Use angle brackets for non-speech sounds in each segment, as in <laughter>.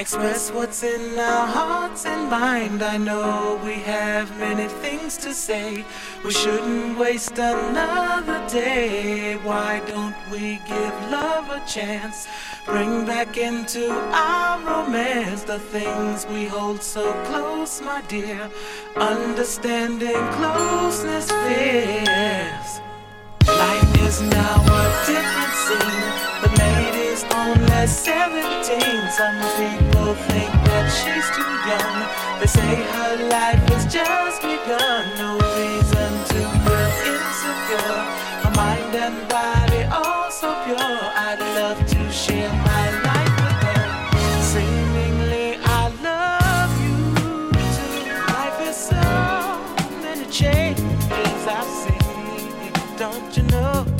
express what's in our hearts and mind. I know we have many things to say. We shouldn't waste another day. Why don't we give love a chance? Bring back into our romance the things we hold so close, my dear. Understanding closeness fears. Life is now a different scene. Lady's only 17. Some people think that she's too young. They say her life has just begun. No reason to feel insecure. Her mind and body all so pure. I'd love to share my life with her. Seemingly, I love you too. Life is so many changes I've seen. Don't you know?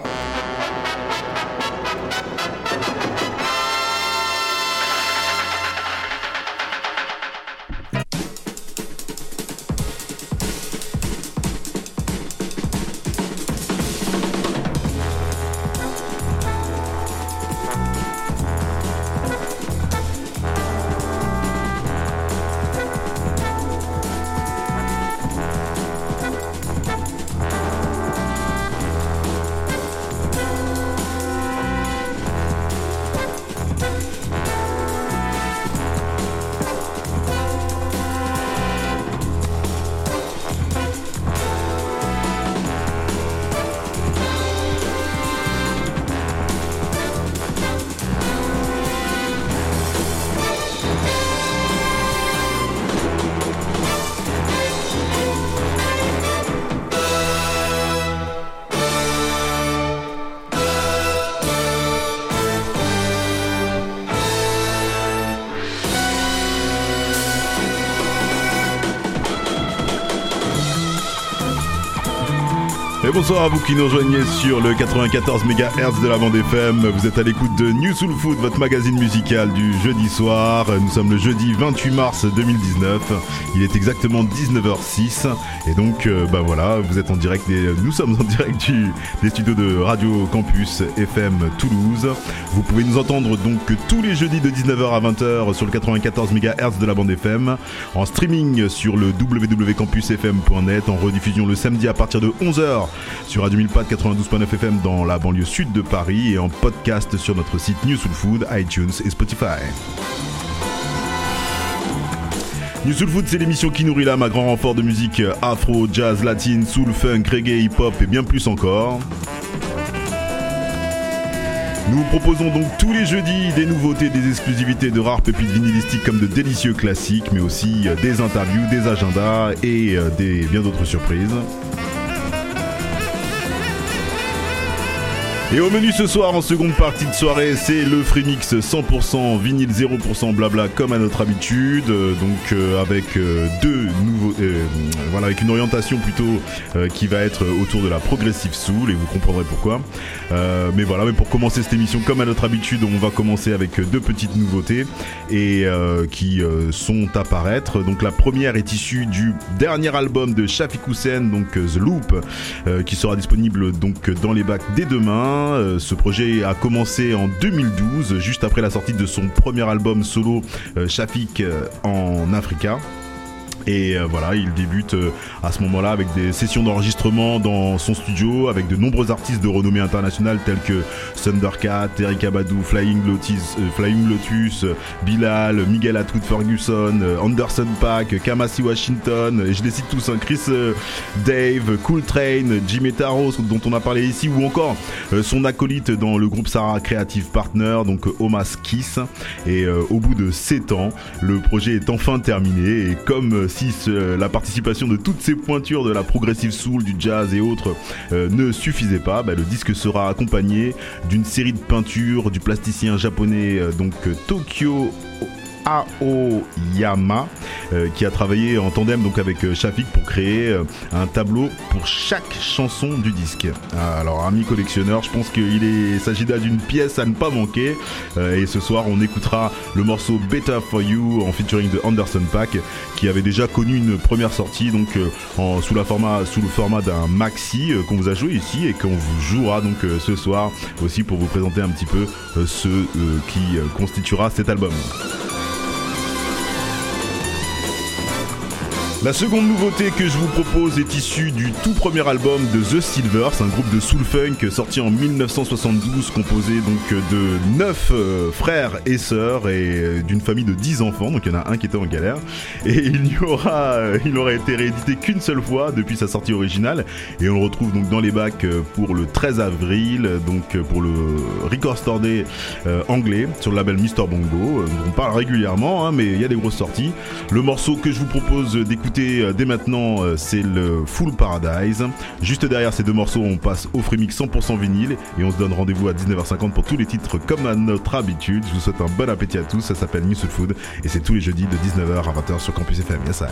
Bonsoir à vous qui nous rejoignez sur le 94 MHz de la bande FM. Vous êtes à l'écoute de New Soul Food, votre magazine musical du jeudi soir. Nous sommes le jeudi 28 mars 2019. Il est exactement 19h06. Et donc, euh, bah voilà, vous êtes en direct des, nous sommes en direct des studios de Radio Campus FM Toulouse. Vous pouvez nous entendre donc tous les jeudis de 19h à 20h sur le 94 MHz de la bande FM. En streaming sur le www.campusfm.net. En rediffusion le samedi à partir de 11h sur Radio 92.9 FM dans la banlieue sud de Paris et en podcast sur notre site New Soul Food, iTunes et Spotify. New Soul Food, c'est l'émission qui nourrit l'âme à grand renfort de musique afro, jazz, latine, soul, funk, reggae, hip-hop et bien plus encore. Nous proposons donc tous les jeudis des nouveautés, des exclusivités de rares pépites vinylistiques comme de délicieux classiques, mais aussi des interviews, des agendas et euh, bien d'autres surprises. Et au menu ce soir, en seconde partie de soirée, c'est le Freemix 100% vinyle 0% blabla comme à notre habitude. Euh, donc euh, avec euh, deux nouveaux, voilà, avec une orientation plutôt qui va être autour de la progressive soul et vous comprendrez pourquoi. mais voilà, mais pour commencer cette émission comme à notre habitude, on va commencer avec deux petites nouveautés et qui sont à paraître. Donc la première est issue du dernier album de Shafik Hussein, donc The Loop, qui sera disponible donc dans les bacs dès demain. Euh, ce projet a commencé en 2012, juste après la sortie de son premier album solo euh, Shafik euh, en Africa. Et euh, voilà, il débute euh, à ce moment-là avec des sessions d'enregistrement dans son studio avec de nombreux artistes de renommée internationale tels que Thundercat, Eric Abadou, Flying Lotus, euh, Lotus Bilal, Miguel Atwood Ferguson, Anderson Pack, Kamasi Washington, et je les cite tous, hein, Chris Dave, Cool Train, Jimmy Taros dont on a parlé ici ou encore son acolyte dans le groupe Sarah Creative Partner, donc Omas Kiss. Et au bout de 7 ans, le projet est enfin terminé et comme si la participation de toutes ces pointures de la progressive soul, du jazz et autres euh, ne suffisait pas, bah, le disque sera accompagné d'une série de peintures du plasticien japonais euh, donc Tokyo Aoyama euh, qui a travaillé en tandem donc avec euh, Shafik pour créer euh, un tableau pour chaque chanson du disque. Ah, alors ami collectionneur, je pense qu'il s'agit là d'une pièce à ne pas manquer et ce soir on écoutera le morceau Better for You en featuring de Anderson Pack qui avait déjà connu une première sortie donc sous, sous le format d'un maxi qu'on vous a joué ici et qu'on vous jouera donc ce soir aussi pour vous présenter un petit peu ce qui constituera cet album. La seconde nouveauté que je vous propose est issue du tout premier album de The Silvers, un groupe de soul funk sorti en 1972, composé donc de 9 euh, frères et sœurs et euh, d'une famille de 10 enfants, donc il y en a un qui était en galère. Et <laughs> il n'y aura, euh, il n'aura été réédité qu'une seule fois depuis sa sortie originale, et on le retrouve donc dans les bacs pour le 13 avril, donc pour le Record Store anglais sur le label Mr Bongo. On parle régulièrement, hein, mais il y a des grosses sorties. Le morceau que je vous propose d'écouter euh, dès maintenant, euh, c'est le Full Paradise. Juste derrière ces deux morceaux, on passe au Freemix 100% vinyle et on se donne rendez-vous à 19h50 pour tous les titres comme à notre habitude. Je vous souhaite un bon appétit à tous. Ça s'appelle New Food et c'est tous les jeudis de 19h à 20h sur Campus FM. Yes, ça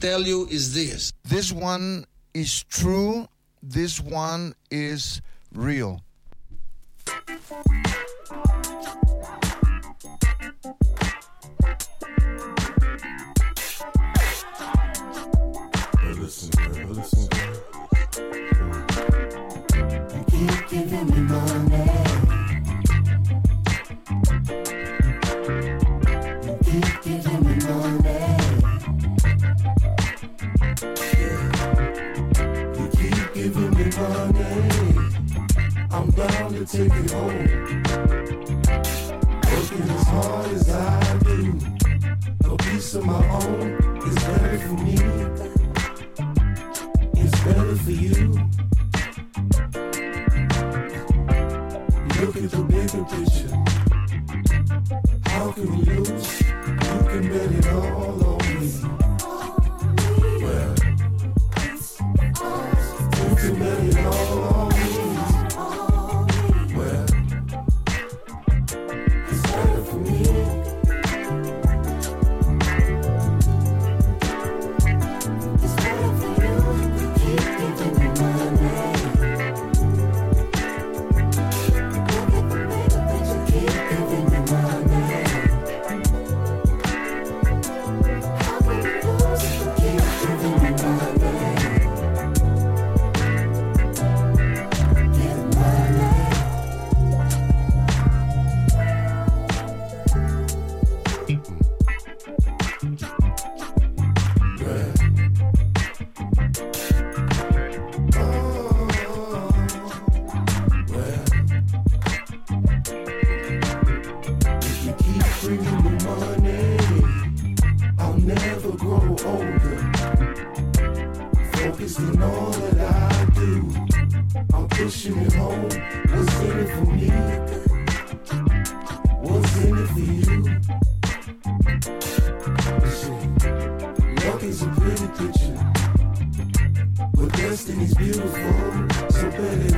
tell you is this this one is true, this one is real. Keep giving me money. to take it home. Working as hard as I do, a piece of my own is better for me. It's better for you. is in all that I do. I'm pushing it home. What's in it for me? What's in it for you? Listen, luck is a pretty picture, but destiny's beautiful, so better.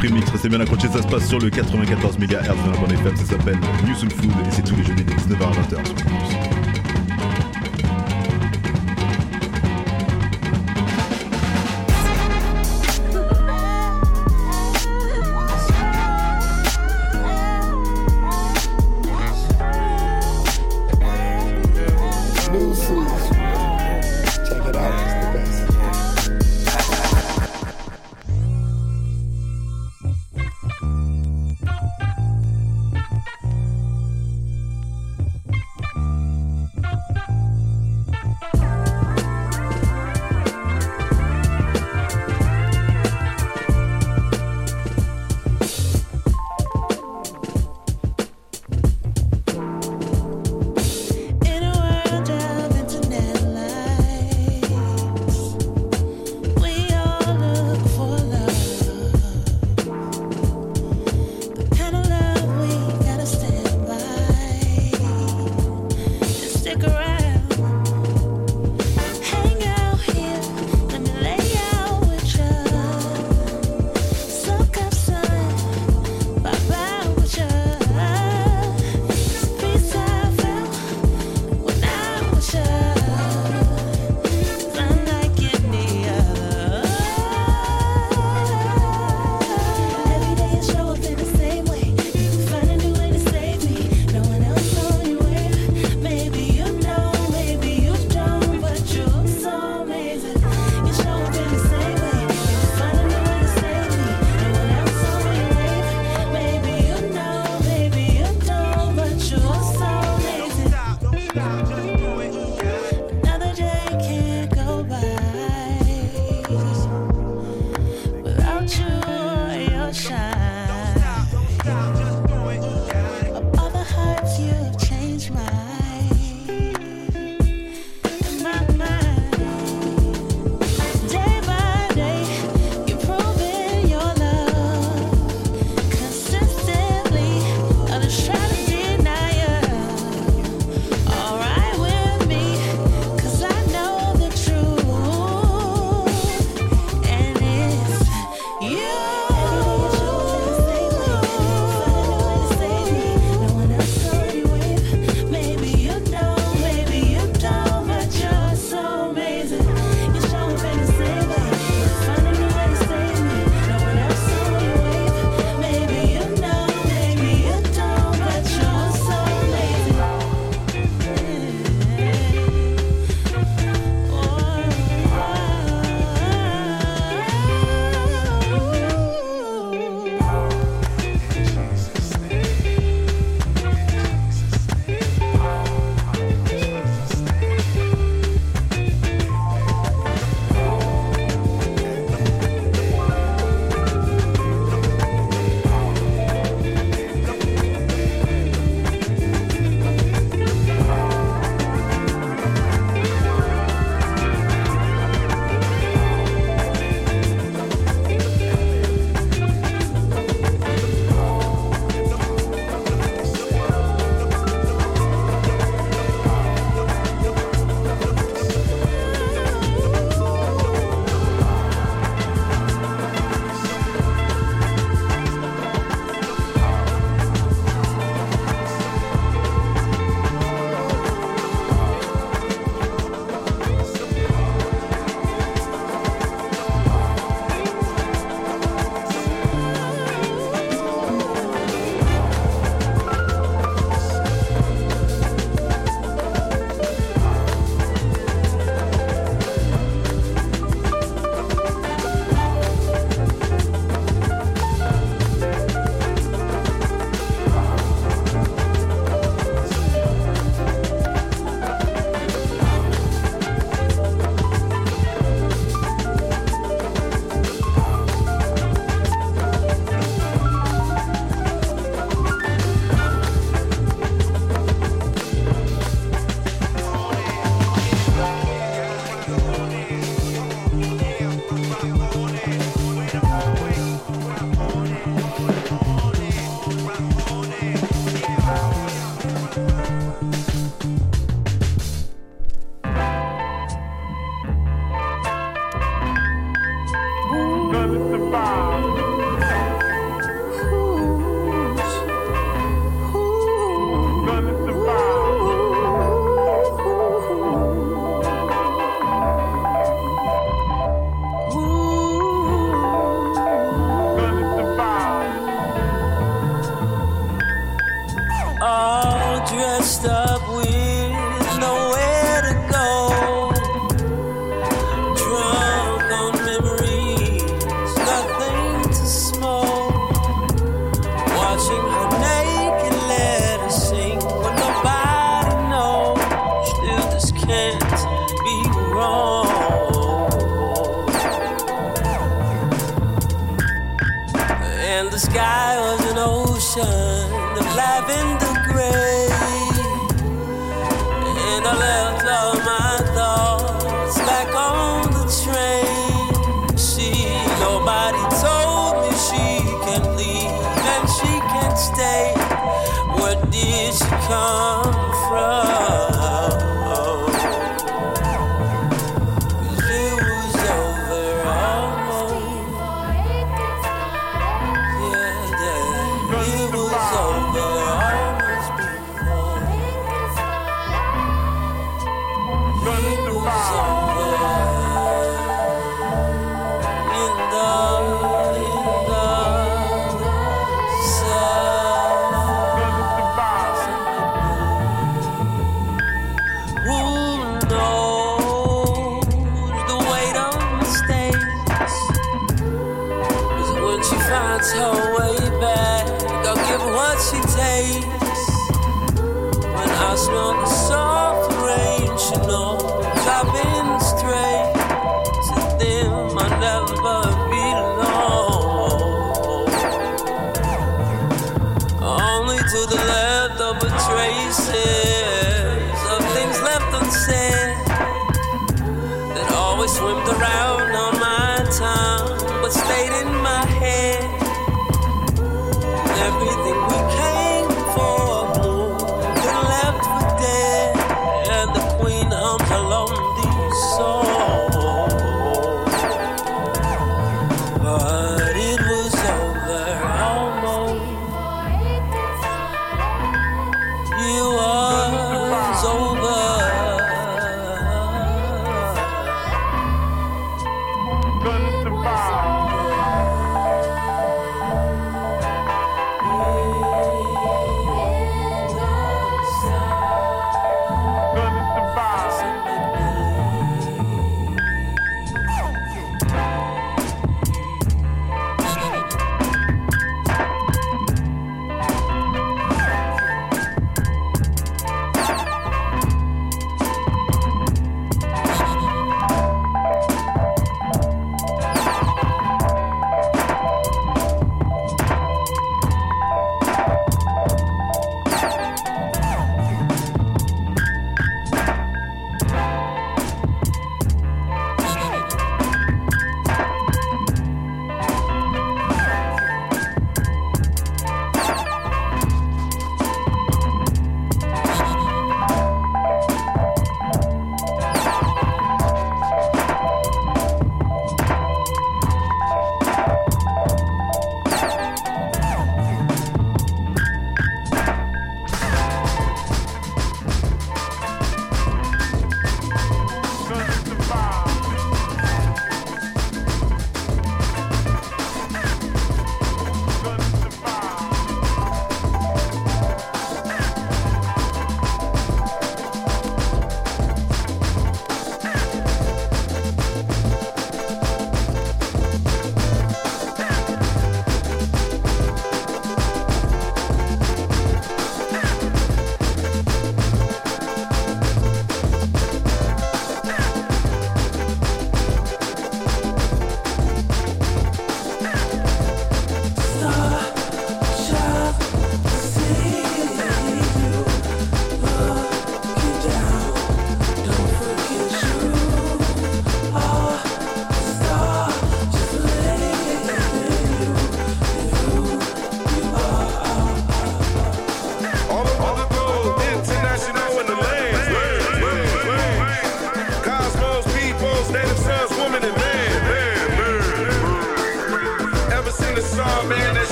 Tarder, on passe au free mix. Restez bien accrochés, ça se passe sur le 94 MHz de FM. Ça s'appelle New Soul Food et c'est tous les jeudis de 19h à 20h sur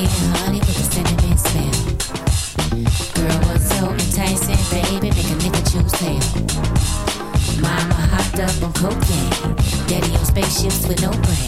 getting money with the cinnamon smell. Girl was so enticing, baby, make a nigga choose tail. Mama hopped up on cocaine, daddy on spaceships with no brain.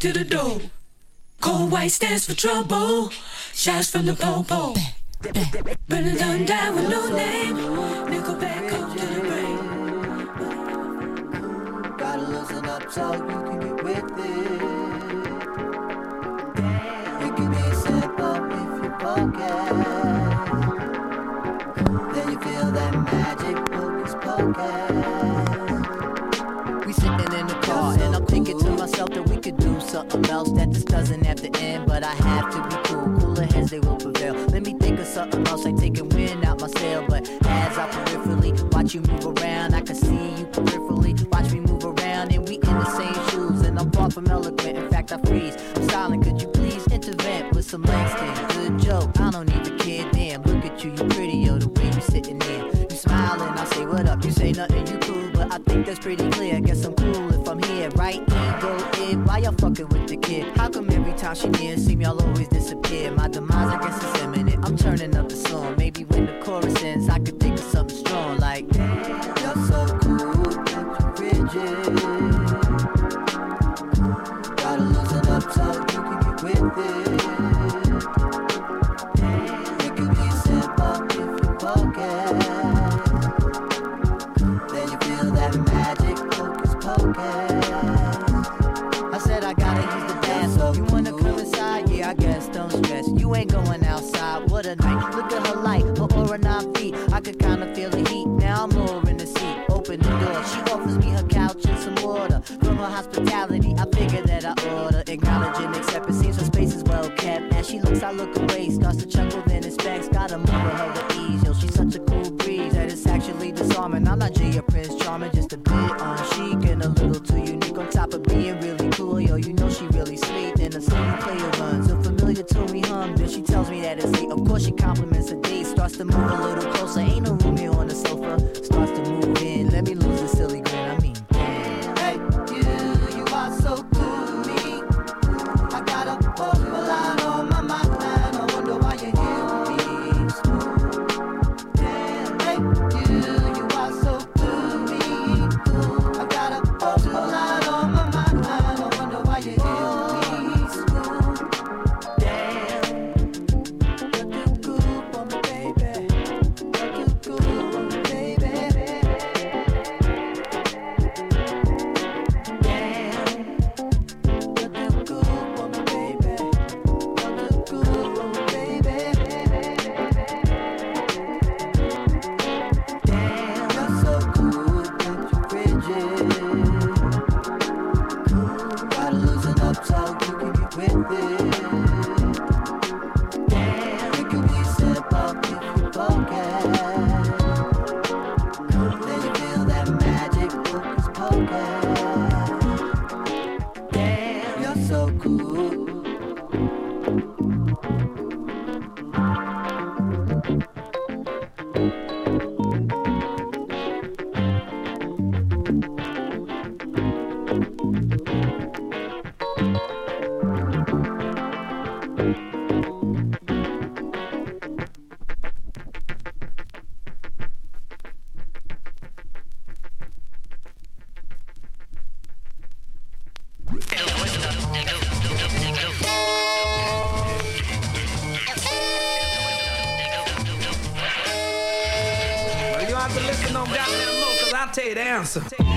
to the door. Cold white stands for trouble. Shots from the pole pole. Burn it down, down with no name. Nickelback, come to the brain. Gotta loosen up so you can something else that this doesn't have to end, but I have to be cool. Cooler heads, they will prevail. Let me think of something else, like taking wind out my sail. But as I peripherally watch you move around, I can see you peripherally. Watch me move around, and we in the same shoes. And I'm far from eloquent, in fact, I freeze. time she near, see me, I'll always disappear. My demise, I guess, is imminent. I'm turning up the song. maybe when awesome.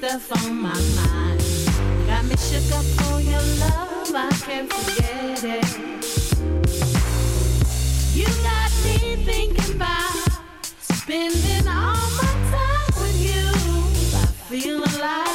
Stuff on my mind. Got me shook up for your love, I can't forget it. You got me thinking about spending all my time with you. I feel alive.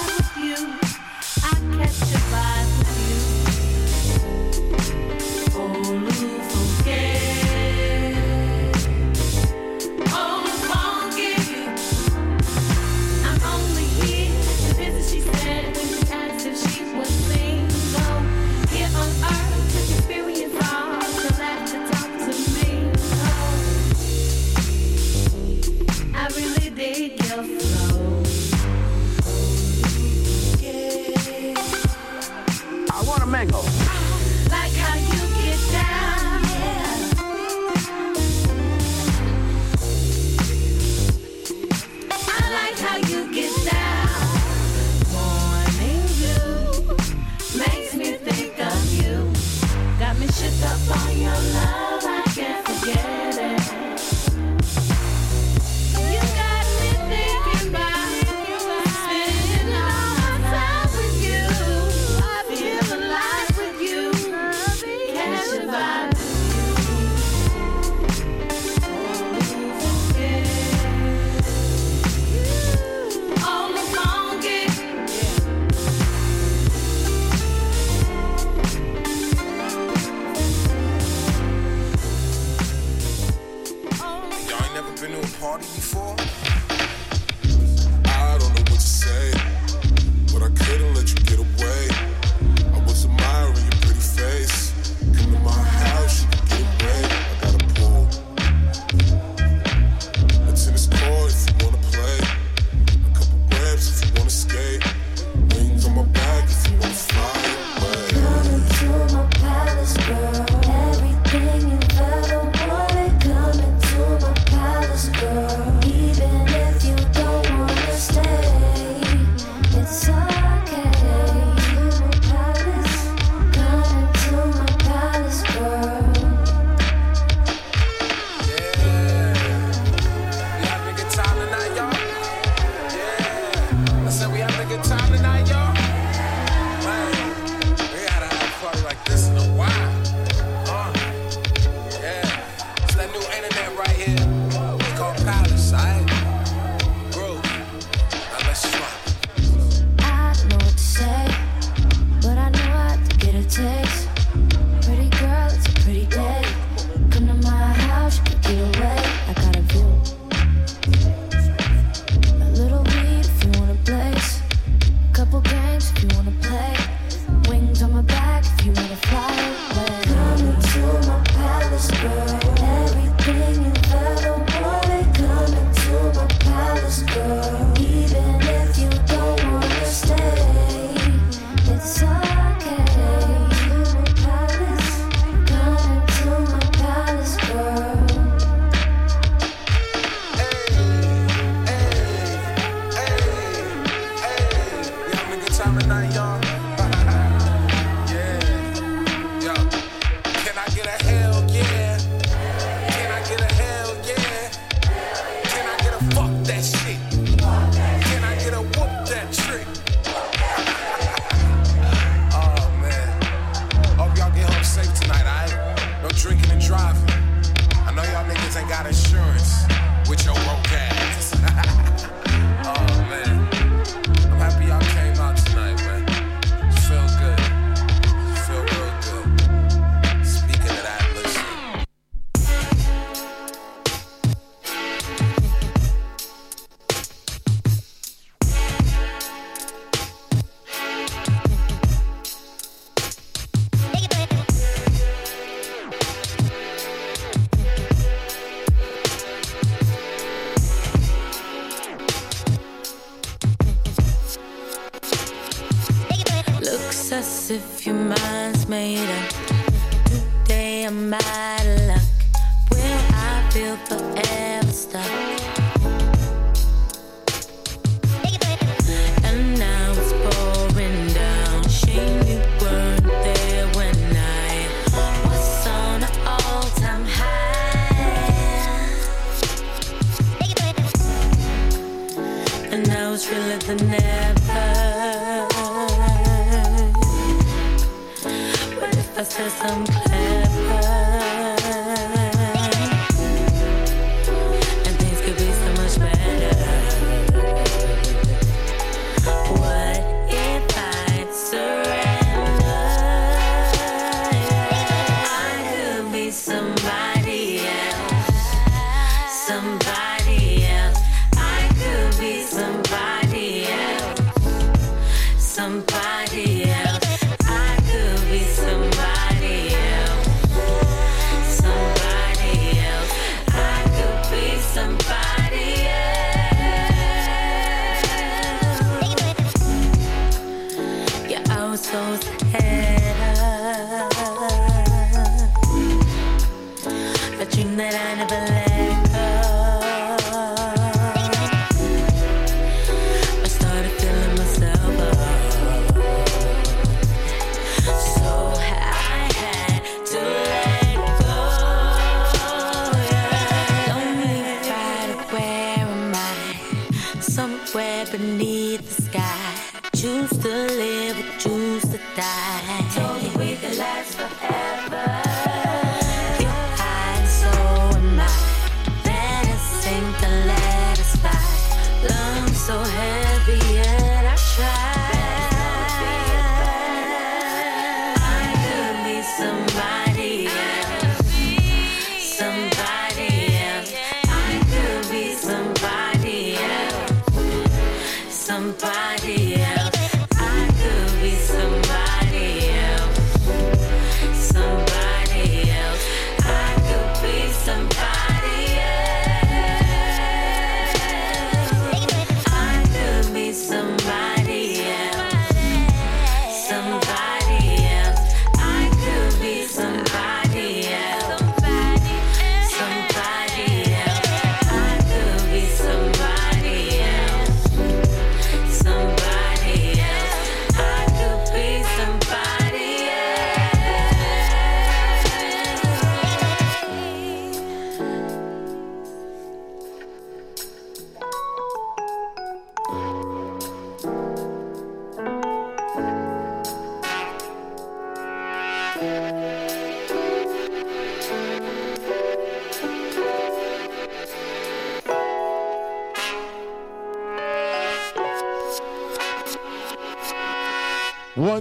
that trick.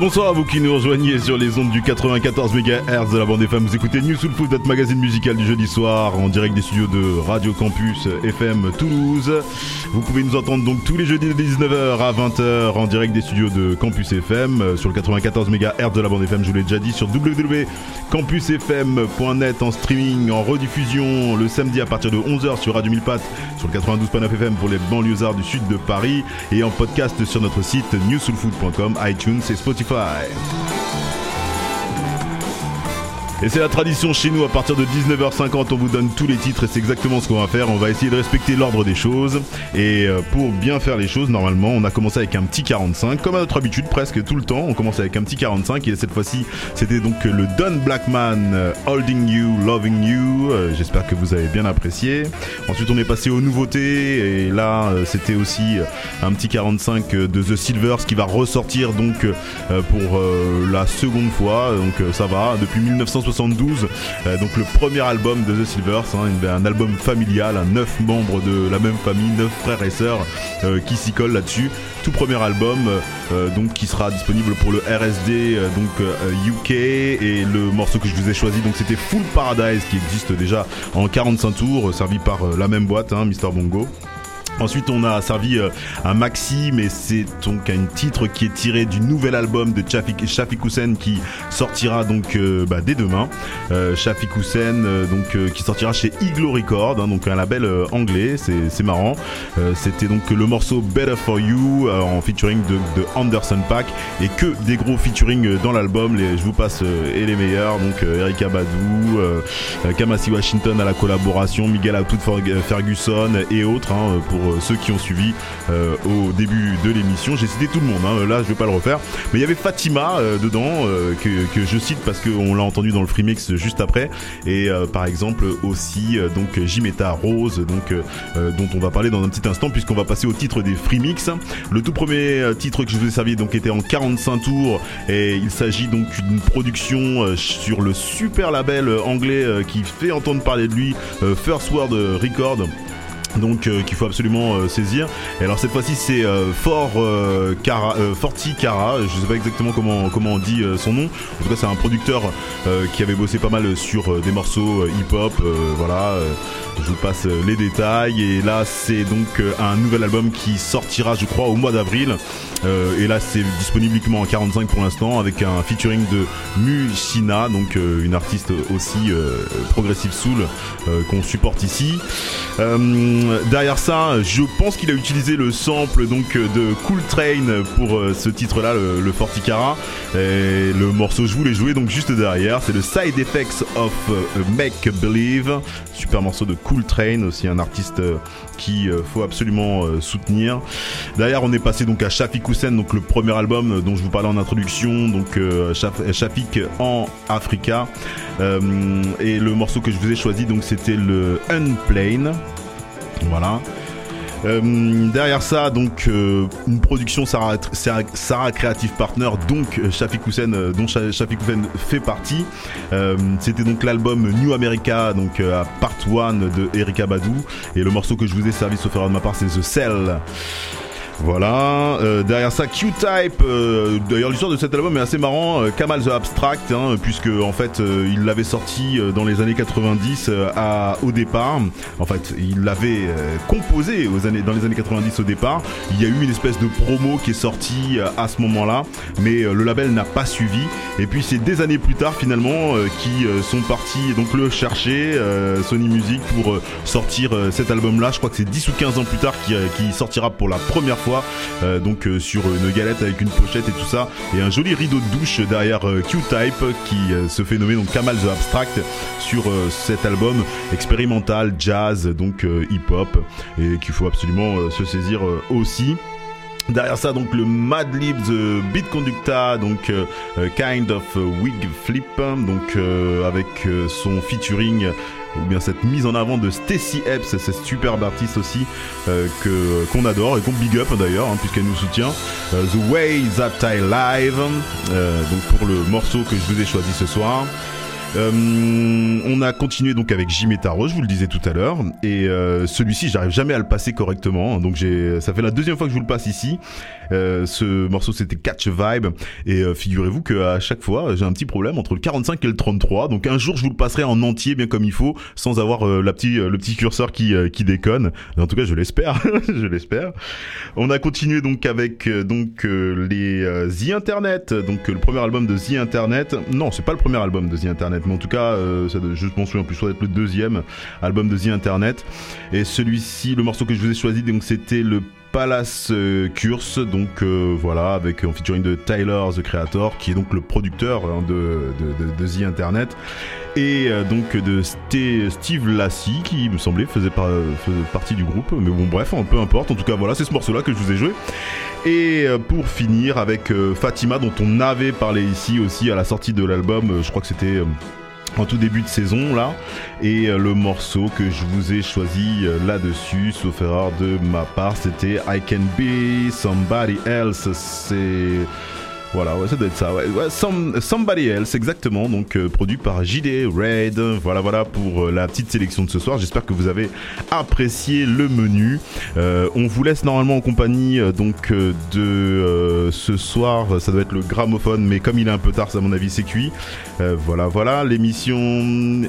Bonsoir à vous qui nous rejoignez sur les ondes du 94 MHz de la bande FM. Vous écoutez New Soul Food, notre magazine musical du jeudi soir en direct des studios de Radio Campus FM Toulouse. Vous pouvez nous entendre donc tous les jeudis de 19h à 20h en direct des studios de Campus FM euh, sur le 94 MHz de la bande FM. Je vous l'ai déjà dit sur www.campusfm.net en streaming, en rediffusion le samedi à partir de 11h sur Radio 1000 Pattes sur le 92.9 FM pour les banlieusards du sud de Paris et en podcast sur notre site newsoulfood.com, iTunes et Spotify. Five. Et c'est la tradition chez nous, à partir de 19h50, on vous donne tous les titres et c'est exactement ce qu'on va faire. On va essayer de respecter l'ordre des choses. Et euh, pour bien faire les choses, normalement, on a commencé avec un petit 45, comme à notre habitude, presque tout le temps. On commence avec un petit 45 et cette fois-ci, c'était donc le Don Blackman, euh, Holding You, Loving You. Euh, J'espère que vous avez bien apprécié. Ensuite, on est passé aux nouveautés et là, c'était aussi un petit 45 de The Silvers qui va ressortir donc pour la seconde fois. Donc ça va, depuis 1972, euh, donc le premier album de The Silvers, hein, un album familial, hein, neuf membres de la même famille, neuf frères et sœurs euh, qui s'y collent là-dessus. Tout premier album, euh, donc qui sera disponible pour le RSD donc UK et le morceau que je vous ai choisi donc c'était Full Paradise qui existe déjà en 45 tours, servi par la même boîte, hein, Mr Bongo. Ensuite, on a servi euh, un maxi, mais c'est donc un titre qui est tiré du nouvel album de Shafik, Shafik qui sortira donc euh, bah, dès demain. Euh, Shafik euh, donc qui sortira chez Iglo Record, hein, donc un label anglais. C'est marrant. C'était donc le morceau Better for You en featuring de, de Anderson Pack et que des gros featuring dans l'album. Je vous passe et les meilleurs. Donc Erika Badou, Kamasi Washington à la collaboration, Miguel Ferg- Ferguson et autres hein, pour euh, ceux qui ont suivi euh, au début de l'émission. J'ai cité tout le monde, hein, là je vais pas le refaire. Mais il y avait Fatima euh, dedans euh, que, que je cite parce qu'on l'a entendu dans le free mix juste après. Et euh, par exemple aussi euh, donc Jimetta Rose, donc euh, euh, dont on va parler dans un petit instant puisqu'on va passer au titre des free mix. Le tout premier euh, titre que je vous ai servi donc était en 45 tours et il s'agit donc d'une production euh, sur le super label euh, anglais euh, qui fait entendre parler de lui, euh, First World Record donc euh, qu'il faut absolument euh, saisir. Et alors cette fois-ci c'est euh, Fort euh, Cara, euh, Forti Cara, je sais pas exactement comment comment on dit son nom. En tout cas c'est un producteur qui avait bossé pas mal sur des morceaux hip-hop, voilà. je vous passe les détails et là c'est donc un nouvel album qui sortira je crois au mois d'avril. Et là c'est disponible uniquement en 45 pour l'instant avec un featuring de Mushina, donc une artiste aussi progressive soul qu'on supporte ici. Derrière ça, je pense qu'il a utilisé le sample donc de Cool Train pour euh, ce titre-là, le, le Forticara. Et le morceau, je vous l'ai joué donc juste derrière. C'est le Side Effects of euh, Make Believe. Super morceau de Cool Train, aussi un artiste euh, qui euh, faut absolument euh, soutenir. Derrière, on est passé donc à Shafik Houssen, donc le premier album euh, dont je vous parlais en introduction, donc euh, Shaf- Shafik en Africa. Euh, et le morceau que je vous ai choisi, donc c'était le Unplane. Voilà. Euh, derrière ça, donc euh, une production Sarah, Sarah, Creative Partner, donc euh, Shafik dont Sha- Shafik Houssen fait partie. C'était donc l'album New America, donc à Part 1 de Erika Badou. Et le morceau que je vous ai servi, sauf erreur de ma part, c'est The Cell. Voilà, euh, derrière ça Q-Type, euh, d'ailleurs l'histoire de cet album est assez marrant, euh, Kamal the Abstract, hein, puisque en fait euh, il l'avait sorti dans les années 90 euh, à, au départ, en fait il l'avait composé dans les années 90 au départ, il y a eu une espèce de promo qui est sortie à ce moment-là, mais le label n'a pas suivi, et puis c'est des années plus tard finalement qui sont partis donc le chercher, Sony Music, pour sortir cet album-là, je crois que c'est 10 ou 15 ans plus tard qui, euh, qui sortira pour la première fois euh, donc euh, sur une galette avec une pochette et tout ça et un joli rideau de douche derrière euh, Q-Type qui se fait nommer donc Kamal the Abstract sur cet album expérimental jazz donc hip-hop et qu'il faut absolument se saisir aussi. Derrière ça, donc le Mad Libs euh, Beat Conducta, donc euh, euh, Kind of Wig Flip, donc euh, avec son featuring ou bien cette mise en avant de Stacy Epps, cette superbe artiste aussi que qu'on adore et qu'on big up d'ailleurs hein, puisqu'elle nous soutient. The Way That I Live, donc pour le morceau que je vous ai choisi ce soir. Euh, on a continué donc avec Jimmy Taro, je vous le disais tout à l'heure, et euh, celui-ci, j'arrive jamais à le passer correctement, donc j'ai, ça fait la deuxième fois que je vous le passe ici. Euh, ce morceau c'était Catch Vibe, et euh, figurez-vous que à chaque fois j'ai un petit problème entre le 45 et le 33, donc un jour je vous le passerai en entier bien comme il faut, sans avoir euh, la petit, le petit curseur qui, euh, qui déconne. En tout cas, je l'espère, <laughs> je l'espère. On a continué donc avec euh, donc les The Internet, donc le premier album de The Internet. Non, c'est pas le premier album de The Internet, mais en tout cas, ça je m'en souviens plus, ça être le deuxième album de The Internet. Et celui-ci, le morceau que je vous ai choisi, donc c'était le Palace euh, Curse, donc euh, voilà, avec en featuring de Tyler the Creator, qui est donc le producteur hein, de, The Internet, et euh, donc de Ste- Steve Lassie, qui me semblait faisait, par- faisait partie du groupe, mais bon bref, peu importe, en tout cas voilà, c'est ce morceau-là que je vous ai joué. Et euh, pour finir avec euh, Fatima, dont on avait parlé ici aussi à la sortie de l'album, euh, je crois que c'était... en tout début de saison là. Et euh, le morceau que je vous ai choisi euh, là-dessus sauf erreur de ma part c'était I Can Be Somebody Else. C'est voilà, ouais, ça doit être ça. Somebody Else, exactement. Donc, euh, produit par JD Raid. Voilà, voilà pour euh, la petite sélection de ce soir. J'espère que vous avez apprécié le menu. Euh, on vous laisse normalement en compagnie donc de ce soir. Ça doit être le gramophone, mais comme il est un peu tard, à mon avis, c'est cuit. Voilà, voilà. L'émission.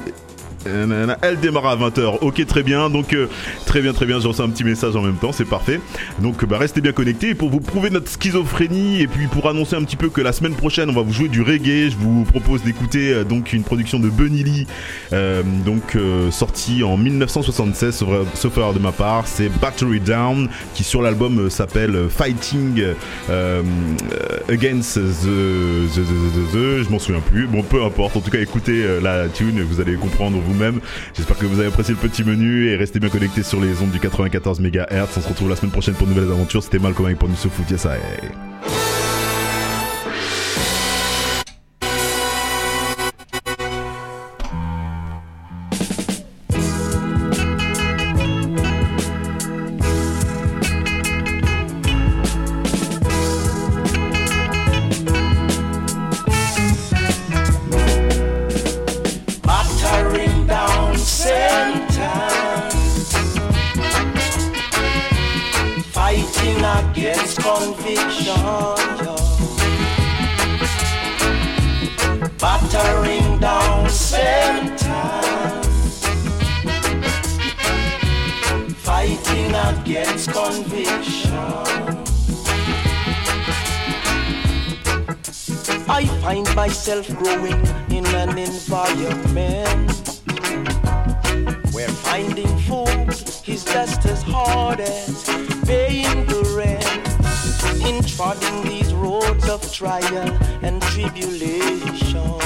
Euh, Elle démarre à 20h. Ok, très bien. Donc, euh, très bien, très bien. J'en reçois un petit message en même temps. C'est parfait. Donc, bah, restez bien connectés. Pour vous prouver notre schizophrénie et puis pour annoncer un petit peu que la semaine prochaine, on va vous jouer du reggae. Je vous propose d'écouter euh, donc une production de Bunny Lee, donc sortie en 1976, sauf, erreur de ma part. C'est Battery Down qui sur l'album s'appelle Fighting Against the, the, the, je m'en souviens plus. Bon, peu importe. En tout cas, écoutez la tune, vous allez comprendre vous-même. J'espère que vous avez apprécié le petit menu et restez bien connectés sur les ondes du 94 MHz. On se retrouve la semaine prochaine pour de nouvelles aventures. C'était Malcolm avec pour du foot. Find myself growing in an environment where finding food is just as hard as paying the rent. In treading these roads of trial and tribulation,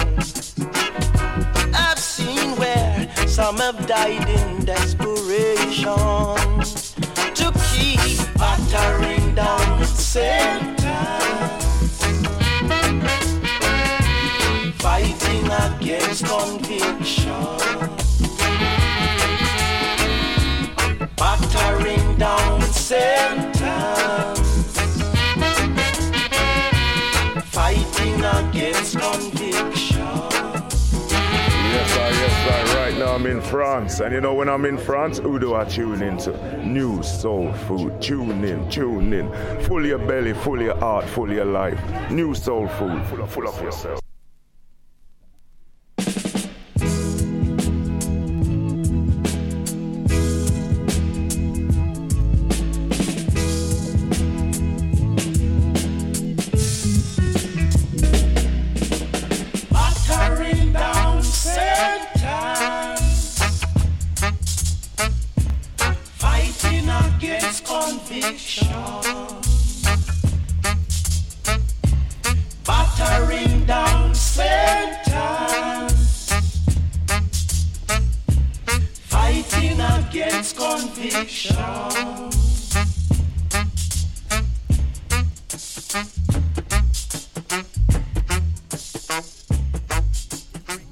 I've seen where some have died in desperation to keep battering down center. In France. And you know, when I'm in France, who do I tune into? New soul food. Tune in, tune in. Full your belly, full your heart, full your life. New soul food. Full of, full of yourself.